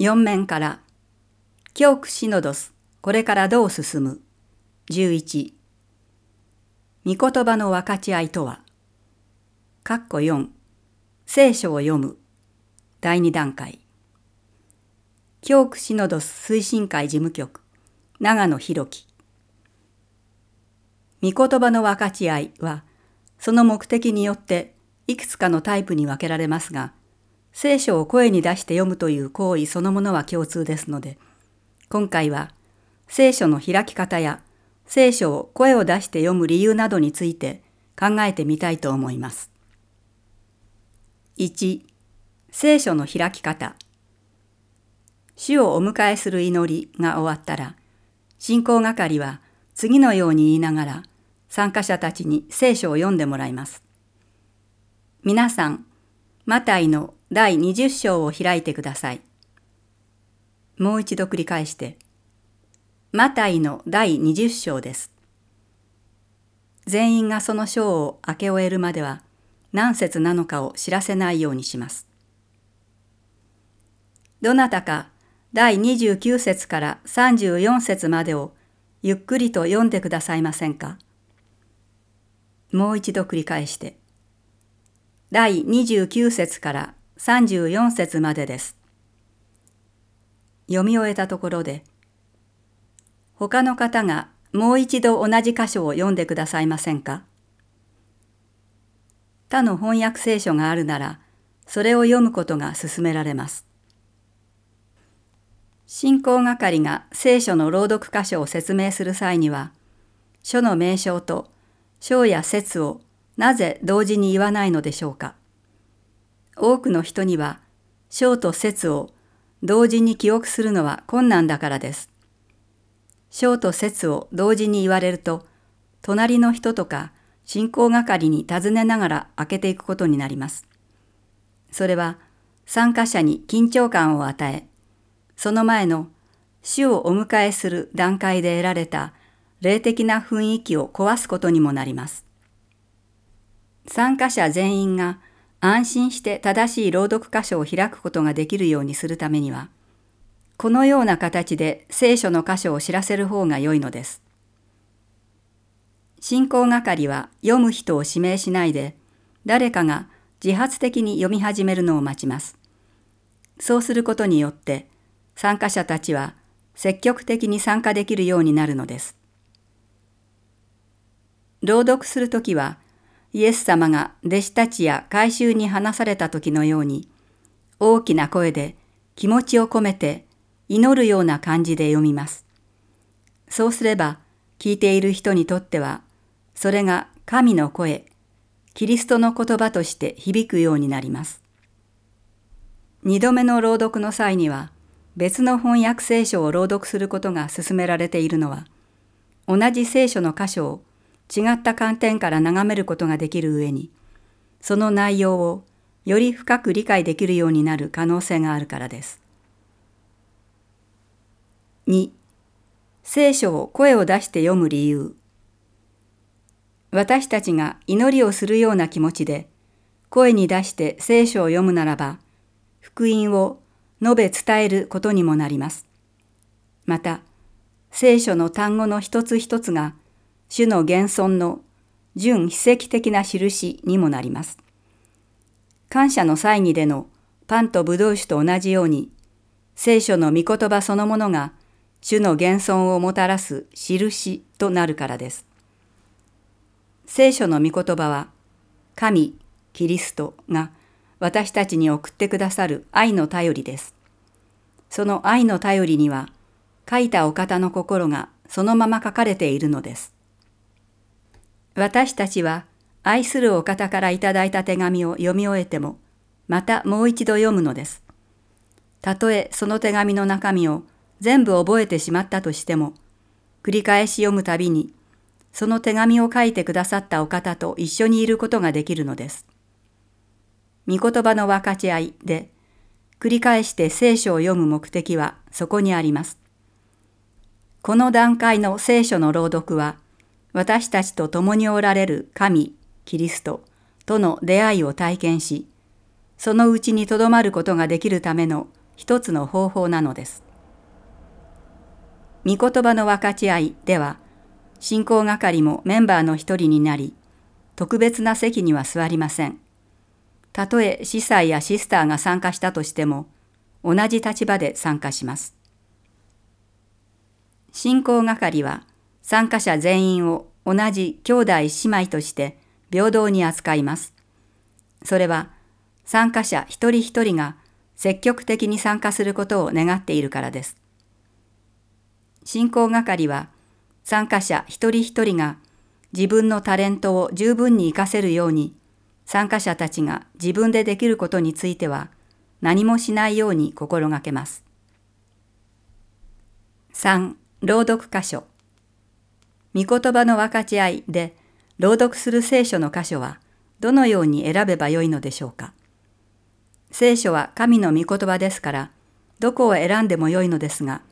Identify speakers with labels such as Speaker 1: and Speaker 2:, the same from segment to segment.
Speaker 1: 4面から。教区シノドス。これからどう進む。11御言葉の分かち合いとは。括弧4聖書を読む。第2段階。教区シノドス推進会事務局。長野博樹。御言葉の分かち合いはその目的によっていくつかのタイプに分けられますが聖書を声に出して読むという行為そのものは共通ですので今回は聖書の開き方や聖書を声を出して読む理由などについて考えてみたいと思います。1. 聖書の開き方主をお迎えする祈りが終わったら信仰係は次のように言いながら参加者たちに聖書を読んでもらいます。皆さん、マタイの第20章を開いてください。もう一度繰り返して、マタイの第20章です。全員がその章を開け終えるまでは何節なのかを知らせないようにします。どなたか第29節から34節までをゆっくりと読んでくださいませんかもう一度繰り返して。第29節から34節までです。読み終えたところで、他の方がもう一度同じ箇所を読んでくださいませんか？他の翻訳聖書があるなら、それを読むことが勧められます。信仰係が聖書の朗読箇所を説明する際には、書の名称と章や説をなぜ同時に言わないのでしょうか？多くの人には章と説を同時に記憶するのは困難だからです。章と説を同時に言われると、隣の人とか信仰係に尋ねながら開けていくことになります。それは参加者に緊張感を与え、その前の主をお迎えする段階で得られた霊的な雰囲気を壊すことにもなります。参加者全員が安心して正しい朗読箇所を開くことができるようにするためには、このような形で聖書の箇所を知らせる方が良いのです。進行係は読む人を指名しないで、誰かが自発的に読み始めるのを待ちます。そうすることによって、参加者たちは積極的に参加できるようになるのです。朗読するときは、イエス様が弟子たちや改宗に話された時のように、大きな声で気持ちを込めて祈るような感じで読みます。そうすれば、聞いている人にとってはそれが神の声、キリストの言葉として響くようになります。二度目の朗読の際には、別の翻訳聖書を朗読することが勧められているのは、同じ聖書の箇所を違った観点から眺めることができる上に、その内容をより深く理解できるようになる可能性があるからです。2. 聖書を声を出して読む理由。私たちが祈りをするような気持ちで声に出して聖書を読むならば福音を述べ伝えることにもなります。また聖書の単語の一つ一つが主の現存の純非跡的な印にもなります。感謝の祭儀でのパンとブドウ酒と同じように聖書の御言葉そのものが主の現存をもたらす印となるからです。聖書の御言葉は、神、キリストが私たちに送ってくださる愛の頼りです。その愛の頼りには、書いたお方の心がそのまま書かれているのです。私たちは愛するお方からいただいた手紙を読み終えても、またもう一度読むのです。たとえその手紙の中身を全部覚えてしまったとしても、繰り返し読むたびにその手紙を書いてくださったお方と一緒にいることができるのです。御言葉の分かち合いで、繰り返して聖書を読む目的はそこにあります。この段階の聖書の朗読は、私たちと共におられる神、キリストとの出会いを体験し、そのうちにとどまることができるための一つの方法なのです。御言葉の分かち合いでは、信仰係もメンバーの一人になり、特別な席には座りません。たとえ司祭やシスターが参加したとしても、同じ立場で参加します。信仰係は参加者全員を同じ兄弟姉妹として平等に扱います。それは参加者一人一人が積極的に参加することを願っているからです。信仰係は参加者一人一人が自分のタレントを十分に活かせるように参加者たちが自分でできることについては何もしないように心がけます。3. 朗読箇所御言葉の分かち合いで朗読する聖書の箇所はどのように選べばよいのでしょうか聖書は神の御言葉ですからどこを選んでもよいのですが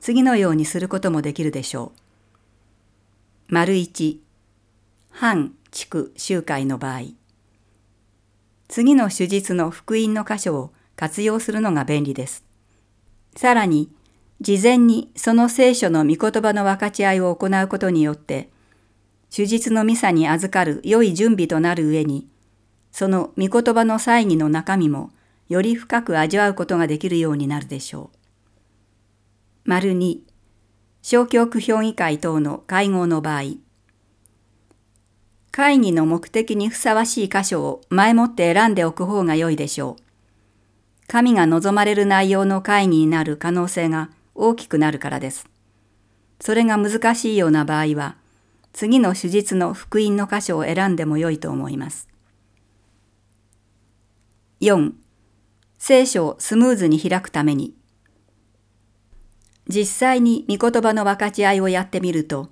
Speaker 1: 次のようにすることもできるでしょう。丸一反地区集会の場合次の手術の福音の箇所を活用するのが便利です。さらに事前にその聖書の御言葉の分かち合いを行うことによって、手術のミサに預かる良い準備となる上に、その御言葉の祭儀の中身もより深く味わうことができるようになるでしょう。丸二、小教区評議会等の会合の場合、会議の目的にふさわしい箇所を前もって選んでおく方が良いでしょう。神が望まれる内容の会議になる可能性が大きくなるからです。それが難しいような場合は、次の手術の福音の箇所を選んでもよいと思います。4. 聖書をスムーズに開くために実際に御言葉の分かち合いをやってみると、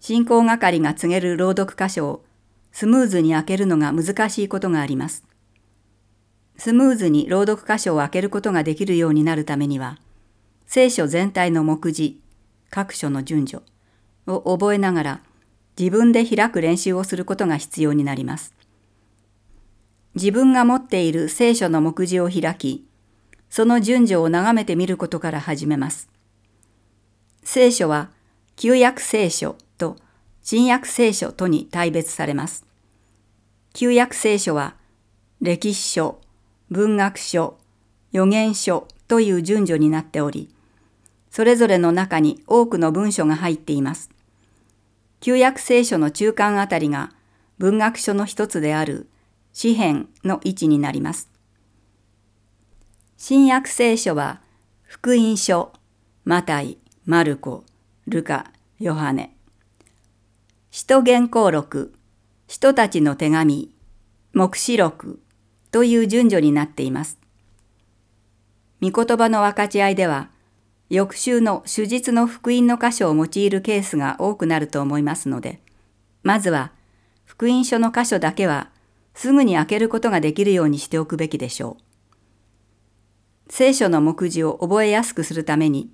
Speaker 1: 信仰係が告げる朗読箇所をスムーズに開けるのが難しいことがあります。スムーズに朗読箇所を開けることができるようになるためには、聖書全体の目次、各所の順序を覚えながら自分で開く練習をすることが必要になります。自分が持っている聖書の目次を開き、その順序を眺めてみることから始めます。聖書は旧約聖書と新約聖書とに大別されます。旧約聖書は歴史書、文学書、予言書という順序になっており、それぞれの中に多くの文書が入っています。旧約聖書の中間あたりが文学書の一つである詩篇の位置になります。新約聖書は福音書、マタイ、マルコ、ルカ、ヨハネ。使徒原稿録、使徒たちの手紙、目視録という順序になっています。御言葉の分かち合いでは、翌週の手術の福音の箇所を用いるケースが多くなると思いますので、まずは福音書の箇所だけはすぐに開けることができるようにしておくべきでしょう。聖書の目次を覚えやすくするために、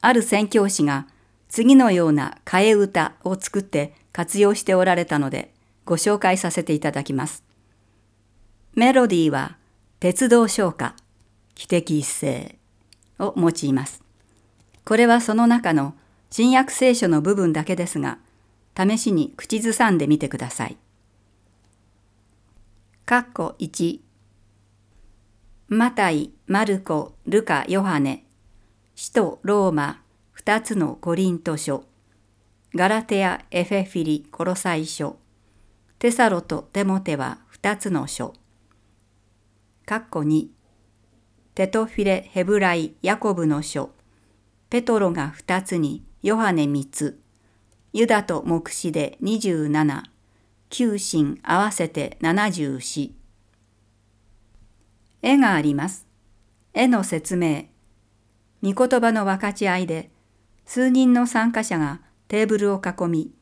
Speaker 1: ある宣教師が次のような替え歌を作って活用しておられたので、ご紹介させていただきます。メロディーは鉄道唱歌、汽笛一斉を用います。これはその中の新約聖書の部分だけですが、試しに口ずさんでみてください。かっこ1マタイ、マルコ、ルカ、ヨハネ、使徒、ローマ、二つのコリント書、ガラテア、エフェフィリ、コロサイ書、テサロとテモテは二つの書。かっこ2テトフィレ、ヘブライ、ヤコブの書、ペトロが2つにヨハネ3つ、ユダと目視で27、九神合わせて74。絵があります。絵の説明。御言葉の分かち合いで、数人の参加者がテーブルを囲み、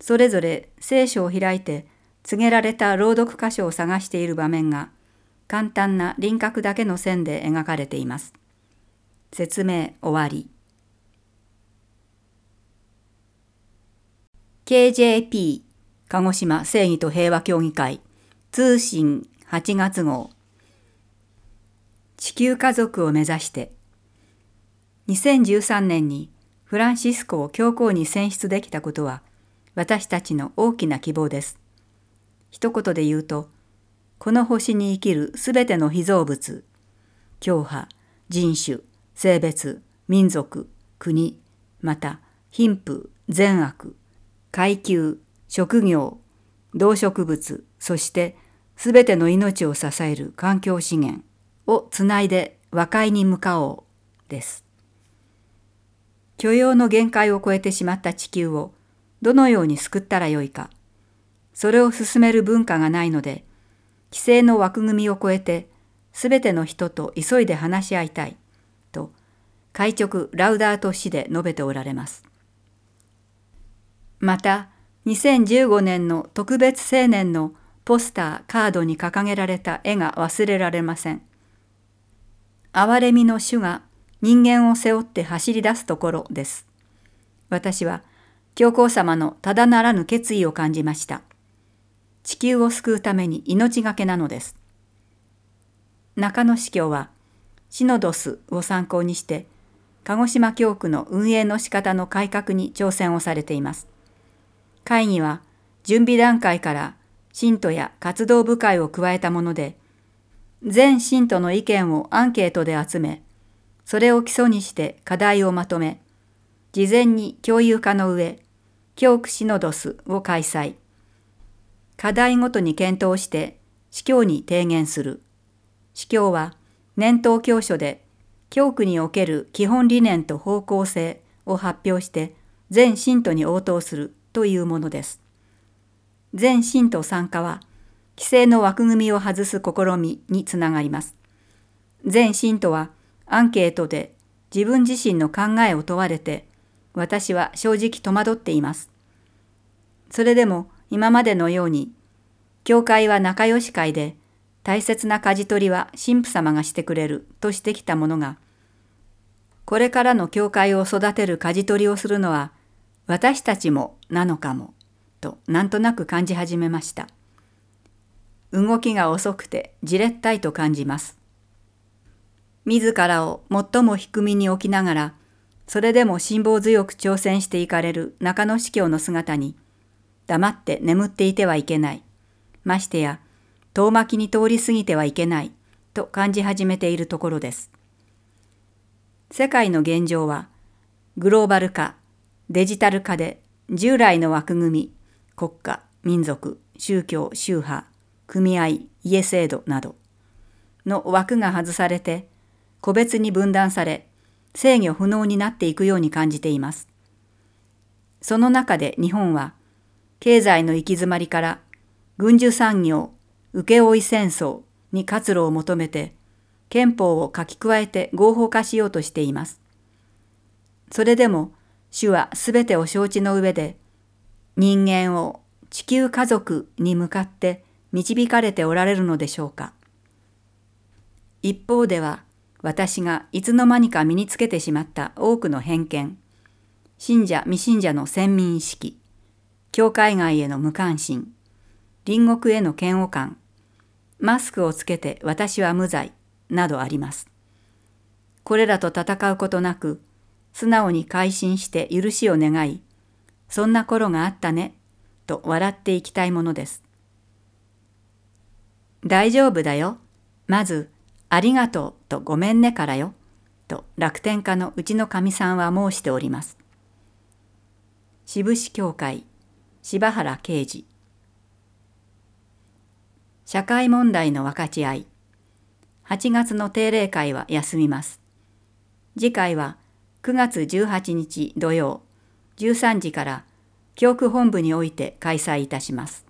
Speaker 1: それぞれ聖書を開いて告げられた朗読箇所を探している場面が、簡単な輪郭だけの線で描かれています。説明終わり。KJP 鹿児島正義と平和協議会通信8月号地球家族を目指して2013年にフランシスコを教皇に選出できたことは私たちの大きな希望です。一言で言うと、この星に生きるすべての被造物、教派、人種、性別、民族、国、また貧富、善悪、階級、職業、動植物、そしてすべての命を支える環境資源をつないで和解に向かおうです。許容の限界を超えてしまった地球をどのように救ったらよいか。それを進める文化がないので、規制の枠組みを超えて、すべての人と急いで話し合いたい。と、会直ラウダート氏で述べておられます。また、2015年の特別青年のポスター、カードに掲げられた絵が忘れられません。憐れみの主が人間を背負って走り出すところです。私は教皇様のただならぬ決意を感じました。地球を救うために命がけなのです。中野司教はシノドスを参考にして鹿児島教区の運営の仕方の改革に挑戦をされています。会議は準備段階から信徒や活動部会を加えたもので、全信徒の意見をアンケートで集め、それを基礎にして課題をまとめ、事前に共有化の上、教区シノドスを開催。課題ごとに検討して司教に提言する。司教は年頭教書で教区における基本理念と方向性を発表して全信徒に応答するというものです。全信徒参加は規制の枠組みを外す試みにつながります。全信徒はアンケートで自分自身の考えを問われて私は正直戸惑っています。それでも今までのように、教会は仲良し会で、大切な舵取りは神父様がしてくれるとしてきたものが、これからの教会を育てる舵取りをするのは私たちもなのかも、となんとなく感じ始めました。動きが遅くてじれったいと感じます。自らを最も低みに置きながら、それでも辛抱強く挑戦していかれる中野司教の姿に、黙って眠っていてはいけない。ましてや、遠巻きに通り過ぎてはいけない、と感じ始めているところです。世界の現状は、グローバル化、デジタル化で従来の枠組み、国家、民族、宗教、宗派、組合、家制度などの枠が外されて、個別に分断され、制御不能になっていくように感じています。その中で日本は、経済の行き詰まりから軍需産業、請負戦争に活路を求めて、憲法を書き加えて合法化しようとしています。それでも、主はすべてを承知の上で、人間を地球家族に向かって導かれておられるのでしょうか。一方では、私がいつの間にか身につけてしまった多くの偏見、信者未信者の先民意識、教会外への無関心、隣国への嫌悪感、マスクをつけて私は無罪、などあります。これらと戦うことなく、素直に改心して許しを願い、そんな頃があったね、と笑っていきたいものです。大丈夫だよ。まず、ありがとうとごめんねからよ。と楽天家のうちのかみさんは申しております。渋市教会、柴原啓治。社会問題の分かち合い。8月の定例会は休みます。次回は9月18日土曜13時から教区本部において開催いたします。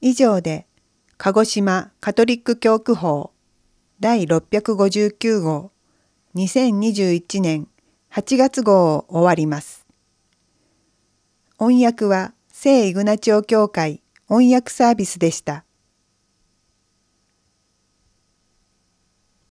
Speaker 2: 以上で鹿児島カトリック教区法第659号2021年8月号を終わります。音訳は聖イグナチオ教会翻訳サービスでした。